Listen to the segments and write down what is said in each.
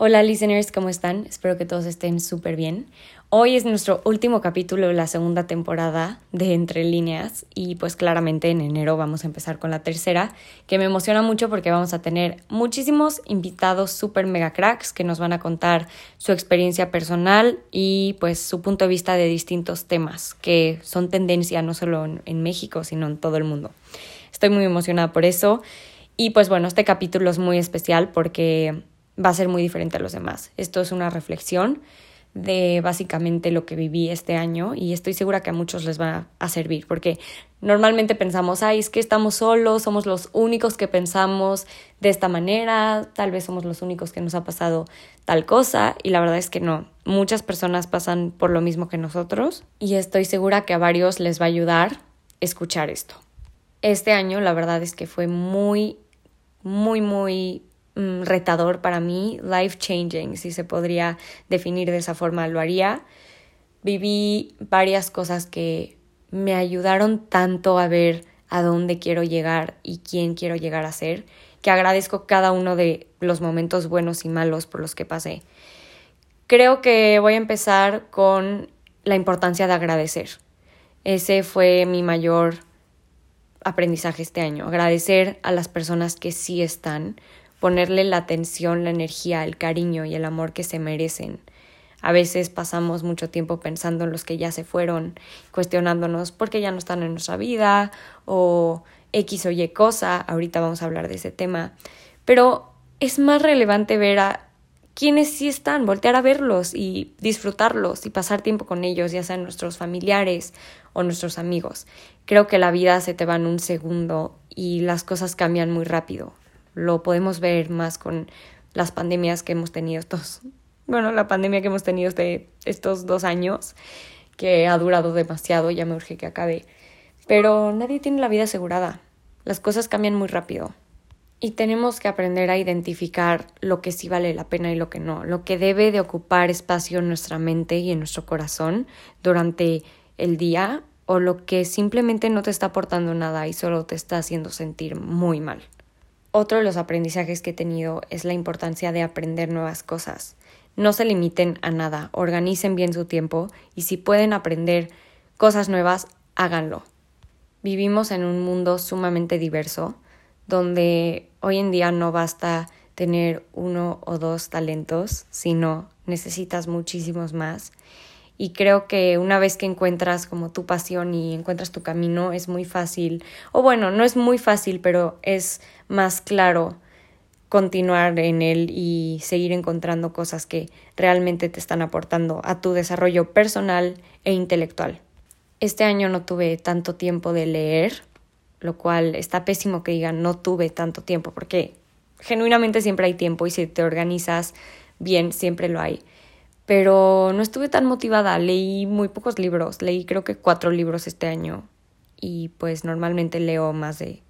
Hola listeners, ¿cómo están? Espero que todos estén súper bien. Hoy es nuestro último capítulo de la segunda temporada de Entre líneas y pues claramente en enero vamos a empezar con la tercera, que me emociona mucho porque vamos a tener muchísimos invitados súper mega cracks que nos van a contar su experiencia personal y pues su punto de vista de distintos temas que son tendencia no solo en, en México, sino en todo el mundo. Estoy muy emocionada por eso. Y pues bueno, este capítulo es muy especial porque va a ser muy diferente a los demás. Esto es una reflexión de básicamente lo que viví este año y estoy segura que a muchos les va a servir porque normalmente pensamos, ay, es que estamos solos, somos los únicos que pensamos de esta manera, tal vez somos los únicos que nos ha pasado tal cosa y la verdad es que no, muchas personas pasan por lo mismo que nosotros y estoy segura que a varios les va a ayudar escuchar esto. Este año la verdad es que fue muy, muy, muy Mm, retador para mí, life changing, si se podría definir de esa forma, lo haría. Viví varias cosas que me ayudaron tanto a ver a dónde quiero llegar y quién quiero llegar a ser, que agradezco cada uno de los momentos buenos y malos por los que pasé. Creo que voy a empezar con la importancia de agradecer. Ese fue mi mayor aprendizaje este año, agradecer a las personas que sí están, ponerle la atención, la energía, el cariño y el amor que se merecen. A veces pasamos mucho tiempo pensando en los que ya se fueron, cuestionándonos por qué ya no están en nuestra vida o X o Y cosa, ahorita vamos a hablar de ese tema, pero es más relevante ver a quienes sí están, voltear a verlos y disfrutarlos y pasar tiempo con ellos, ya sean nuestros familiares o nuestros amigos. Creo que la vida se te va en un segundo y las cosas cambian muy rápido lo podemos ver más con las pandemias que hemos tenido estos, bueno, la pandemia que hemos tenido de estos dos años, que ha durado demasiado, ya me urge que acabe. Pero nadie tiene la vida asegurada. Las cosas cambian muy rápido. Y tenemos que aprender a identificar lo que sí vale la pena y lo que no, lo que debe de ocupar espacio en nuestra mente y en nuestro corazón durante el día o lo que simplemente no te está aportando nada y solo te está haciendo sentir muy mal. Otro de los aprendizajes que he tenido es la importancia de aprender nuevas cosas. No se limiten a nada, organicen bien su tiempo y si pueden aprender cosas nuevas, háganlo. Vivimos en un mundo sumamente diverso, donde hoy en día no basta tener uno o dos talentos, sino necesitas muchísimos más y creo que una vez que encuentras como tu pasión y encuentras tu camino es muy fácil, o bueno, no es muy fácil, pero es más claro continuar en él y seguir encontrando cosas que realmente te están aportando a tu desarrollo personal e intelectual. Este año no tuve tanto tiempo de leer, lo cual está pésimo que digan no tuve tanto tiempo, porque genuinamente siempre hay tiempo y si te organizas bien, siempre lo hay pero no estuve tan motivada, leí muy pocos libros, leí creo que cuatro libros este año y pues normalmente leo más de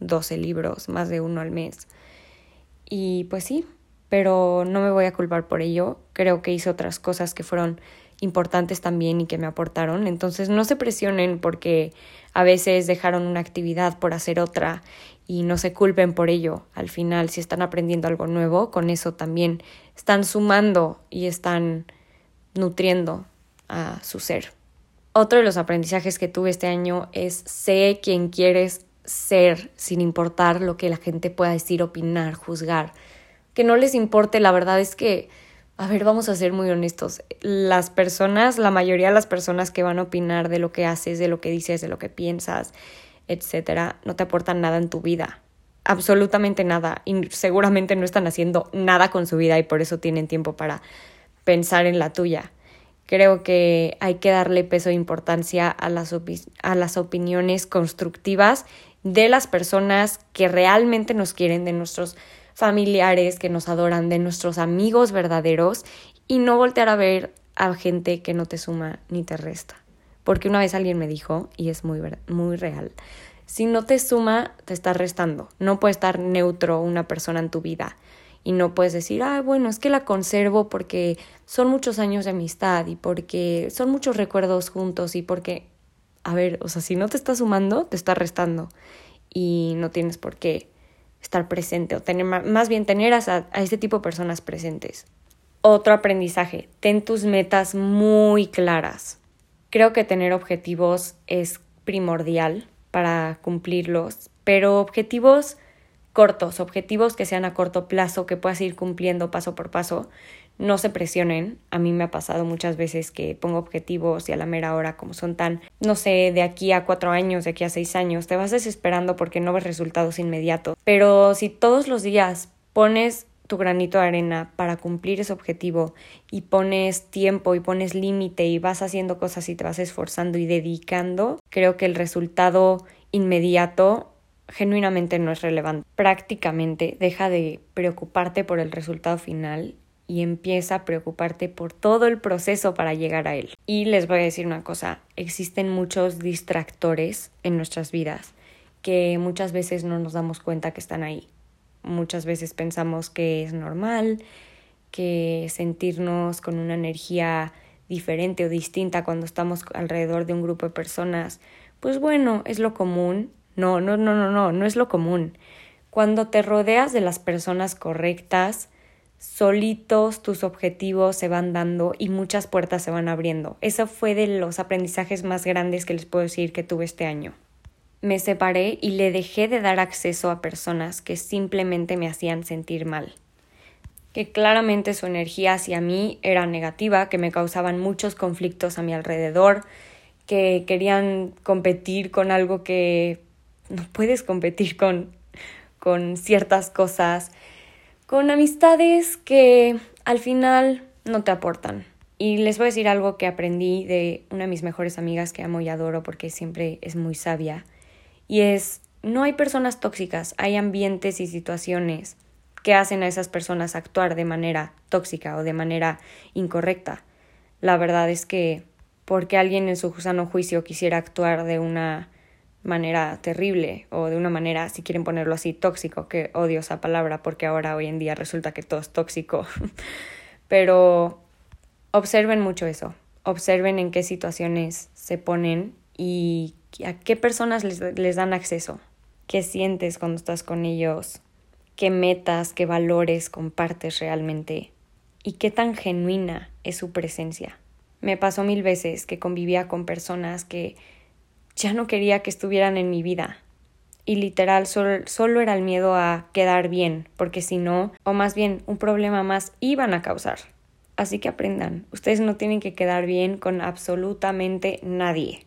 12 libros, más de uno al mes. Y pues sí, pero no me voy a culpar por ello, creo que hice otras cosas que fueron importantes también y que me aportaron, entonces no se presionen porque a veces dejaron una actividad por hacer otra y no se culpen por ello. Al final, si están aprendiendo algo nuevo, con eso también están sumando y están nutriendo a su ser. Otro de los aprendizajes que tuve este año es sé quién quieres ser sin importar lo que la gente pueda decir, opinar, juzgar. Que no les importe, la verdad es que, a ver, vamos a ser muy honestos, las personas, la mayoría de las personas que van a opinar de lo que haces, de lo que dices, de lo que piensas, etcétera, no te aportan nada en tu vida. Absolutamente nada. Y seguramente no están haciendo nada con su vida y por eso tienen tiempo para pensar en la tuya. Creo que hay que darle peso e importancia a las, a las opiniones constructivas de las personas que realmente nos quieren, de nuestros familiares que nos adoran, de nuestros amigos verdaderos y no voltear a ver a gente que no te suma ni te resta. Porque una vez alguien me dijo, y es muy, muy real, si no te suma, te está restando. No puede estar neutro una persona en tu vida. Y no puedes decir, ah, bueno, es que la conservo porque son muchos años de amistad y porque son muchos recuerdos juntos y porque, a ver, o sea, si no te está sumando, te está restando. Y no tienes por qué estar presente o tener más bien tener a, a este tipo de personas presentes. Otro aprendizaje, ten tus metas muy claras. Creo que tener objetivos es primordial para cumplirlos, pero objetivos cortos, objetivos que sean a corto plazo, que puedas ir cumpliendo paso por paso. No se presionen. A mí me ha pasado muchas veces que pongo objetivos y a la mera hora, como son tan, no sé, de aquí a cuatro años, de aquí a seis años, te vas desesperando porque no ves resultados inmediatos. Pero si todos los días pones tu granito de arena para cumplir ese objetivo y pones tiempo y pones límite y vas haciendo cosas y te vas esforzando y dedicando, creo que el resultado inmediato genuinamente no es relevante. Prácticamente deja de preocuparte por el resultado final y empieza a preocuparte por todo el proceso para llegar a él. Y les voy a decir una cosa, existen muchos distractores en nuestras vidas que muchas veces no nos damos cuenta que están ahí. Muchas veces pensamos que es normal, que sentirnos con una energía diferente o distinta cuando estamos alrededor de un grupo de personas, pues bueno, es lo común no, no, no, no, no, no es lo común. Cuando te rodeas de las personas correctas, solitos tus objetivos se van dando y muchas puertas se van abriendo. Eso fue de los aprendizajes más grandes que les puedo decir que tuve este año. Me separé y le dejé de dar acceso a personas que simplemente me hacían sentir mal. Que claramente su energía hacia mí era negativa, que me causaban muchos conflictos a mi alrededor, que querían competir con algo que no puedes competir con, con ciertas cosas, con amistades que al final no te aportan. Y les voy a decir algo que aprendí de una de mis mejores amigas que amo y adoro porque siempre es muy sabia. Y es, no hay personas tóxicas, hay ambientes y situaciones que hacen a esas personas actuar de manera tóxica o de manera incorrecta. La verdad es que porque alguien en su sano juicio quisiera actuar de una manera terrible o de una manera, si quieren ponerlo así, tóxico, que odio esa palabra porque ahora hoy en día resulta que todo es tóxico. Pero observen mucho eso, observen en qué situaciones se ponen y a qué personas les, les dan acceso, qué sientes cuando estás con ellos, qué metas, qué valores compartes realmente y qué tan genuina es su presencia. Me pasó mil veces que convivía con personas que ya no quería que estuvieran en mi vida. Y literal, solo, era el miedo a quedar bien, porque si no, o más bien un problema más iban a causar. Así que aprendan, ustedes no tienen que quedar bien con absolutamente nadie.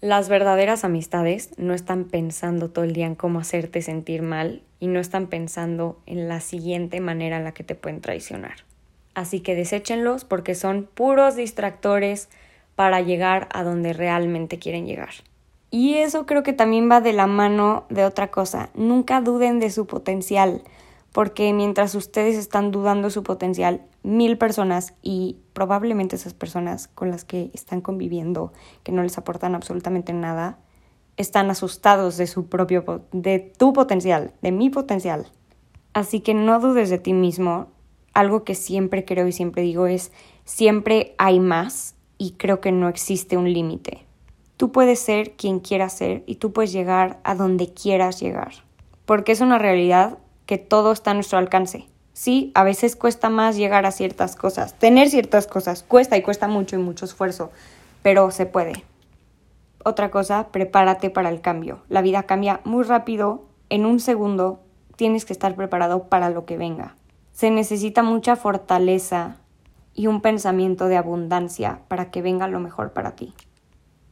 Las verdaderas amistades no están pensando todo el día en cómo hacerte sentir mal y no están pensando en la siguiente manera en la que te pueden traicionar. Así que deséchenlos porque son puros distractores, para llegar a donde realmente quieren llegar. Y eso creo que también va de la mano de otra cosa. Nunca duden de su potencial, porque mientras ustedes están dudando de su potencial, mil personas y probablemente esas personas con las que están conviviendo, que no les aportan absolutamente nada, están asustados de su propio, de tu potencial, de mi potencial. Así que no dudes de ti mismo. Algo que siempre creo y siempre digo es, siempre hay más y creo que no existe un límite. Tú puedes ser quien quieras ser y tú puedes llegar a donde quieras llegar, porque es una realidad que todo está a nuestro alcance. Sí, a veces cuesta más llegar a ciertas cosas, tener ciertas cosas, cuesta y cuesta mucho y mucho esfuerzo, pero se puede. Otra cosa, prepárate para el cambio. La vida cambia muy rápido, en un segundo tienes que estar preparado para lo que venga. Se necesita mucha fortaleza y un pensamiento de abundancia para que venga lo mejor para ti.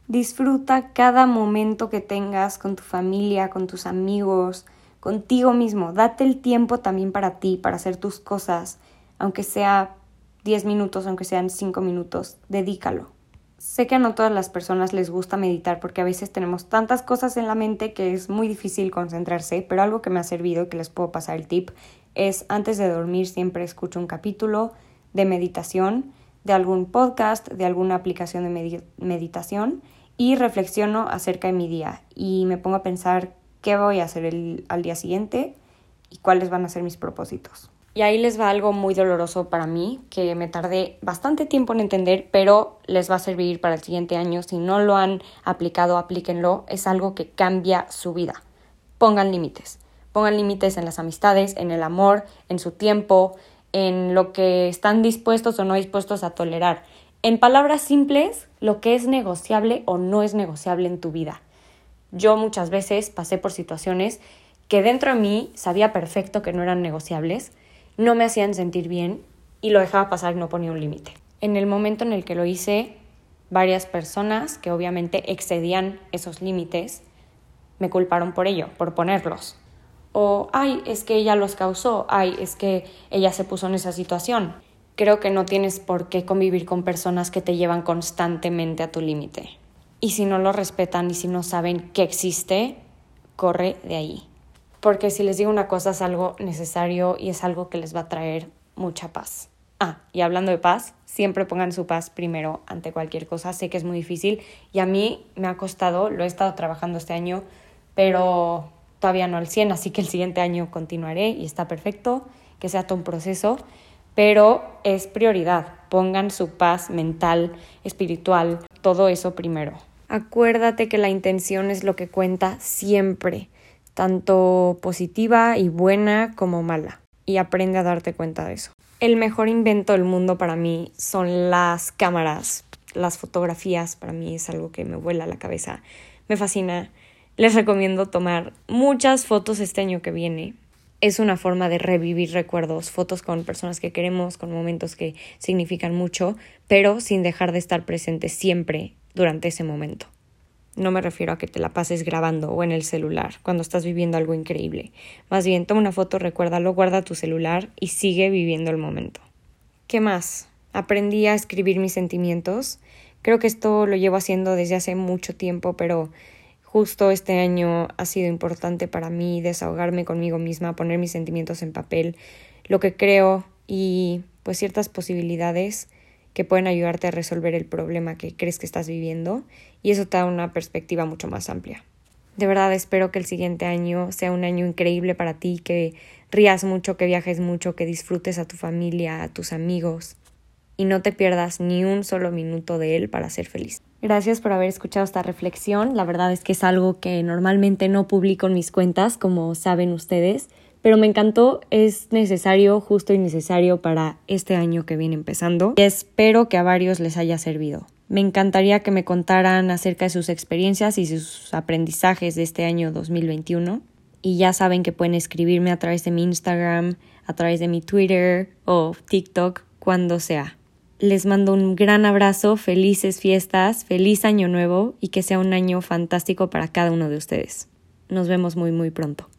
Disfruta cada momento que tengas con tu familia, con tus amigos, contigo mismo. Date el tiempo también para ti, para hacer tus cosas, aunque sea 10 minutos, aunque sean 5 minutos, dedícalo. Sé que a no todas las personas les gusta meditar porque a veces tenemos tantas cosas en la mente que es muy difícil concentrarse, pero algo que me ha servido y que les puedo pasar el tip es antes de dormir siempre escucho un capítulo, de meditación, de algún podcast, de alguna aplicación de meditación y reflexiono acerca de mi día y me pongo a pensar qué voy a hacer el, al día siguiente y cuáles van a ser mis propósitos. Y ahí les va algo muy doloroso para mí, que me tardé bastante tiempo en entender, pero les va a servir para el siguiente año. Si no lo han aplicado, aplíquenlo. Es algo que cambia su vida. Pongan límites Pongan límites en las amistades, en el amor, en su tiempo, en lo que están dispuestos o no dispuestos a tolerar. En palabras simples, lo que es negociable o no es negociable en tu vida. Yo muchas veces pasé por situaciones que dentro de mí sabía perfecto que no eran negociables, no me hacían sentir bien y lo dejaba pasar y no ponía un límite. En el momento en el que lo hice, varias personas que obviamente excedían esos límites me culparon por ello, por ponerlos. O, ay, es que ella los causó, ay, es que ella se puso en esa situación. Creo que no tienes por qué convivir con personas que te llevan constantemente a tu límite. Y si no lo respetan y si no saben que existe, corre de ahí. Porque si les digo una cosa es algo necesario y es algo que les va a traer mucha paz. Ah, y hablando de paz, siempre pongan su paz primero ante cualquier cosa. Sé que es muy difícil y a mí me ha costado, lo he estado trabajando este año, pero todavía no al 100, así que el siguiente año continuaré y está perfecto, que sea todo un proceso, pero es prioridad. Pongan su paz mental, espiritual, todo eso primero. Acuérdate que la intención es lo que cuenta siempre, tanto positiva y buena como mala, y aprende a darte cuenta de eso. El mejor invento del mundo para mí son las cámaras, las fotografías, para mí es algo que me vuela la cabeza, me fascina les recomiendo tomar muchas fotos este año que viene. Es una forma de revivir recuerdos, fotos con personas que queremos, con momentos que significan mucho, pero sin dejar de estar presente siempre durante ese momento. No me refiero a que te la pases grabando o en el celular cuando estás viviendo algo increíble. Más bien, toma una foto, recuérdalo, guarda tu celular y sigue viviendo el momento. ¿Qué más? Aprendí a escribir mis sentimientos. Creo que esto lo llevo haciendo desde hace mucho tiempo, pero Justo este año ha sido importante para mí desahogarme conmigo misma, poner mis sentimientos en papel, lo que creo y pues ciertas posibilidades que pueden ayudarte a resolver el problema que crees que estás viviendo y eso te da una perspectiva mucho más amplia. De verdad espero que el siguiente año sea un año increíble para ti, que rías mucho, que viajes mucho, que disfrutes a tu familia, a tus amigos y no te pierdas ni un solo minuto de él para ser feliz. Gracias por haber escuchado esta reflexión. La verdad es que es algo que normalmente no publico en mis cuentas, como saben ustedes, pero me encantó, es necesario, justo y necesario para este año que viene empezando espero que a varios les haya servido. Me encantaría que me contaran acerca de sus experiencias y sus aprendizajes de este año 2021. Y ya saben que pueden escribirme a través de mi Instagram, a través de mi Twitter o TikTok, cuando sea. Les mando un gran abrazo, felices fiestas, feliz año nuevo y que sea un año fantástico para cada uno de ustedes. Nos vemos muy muy pronto.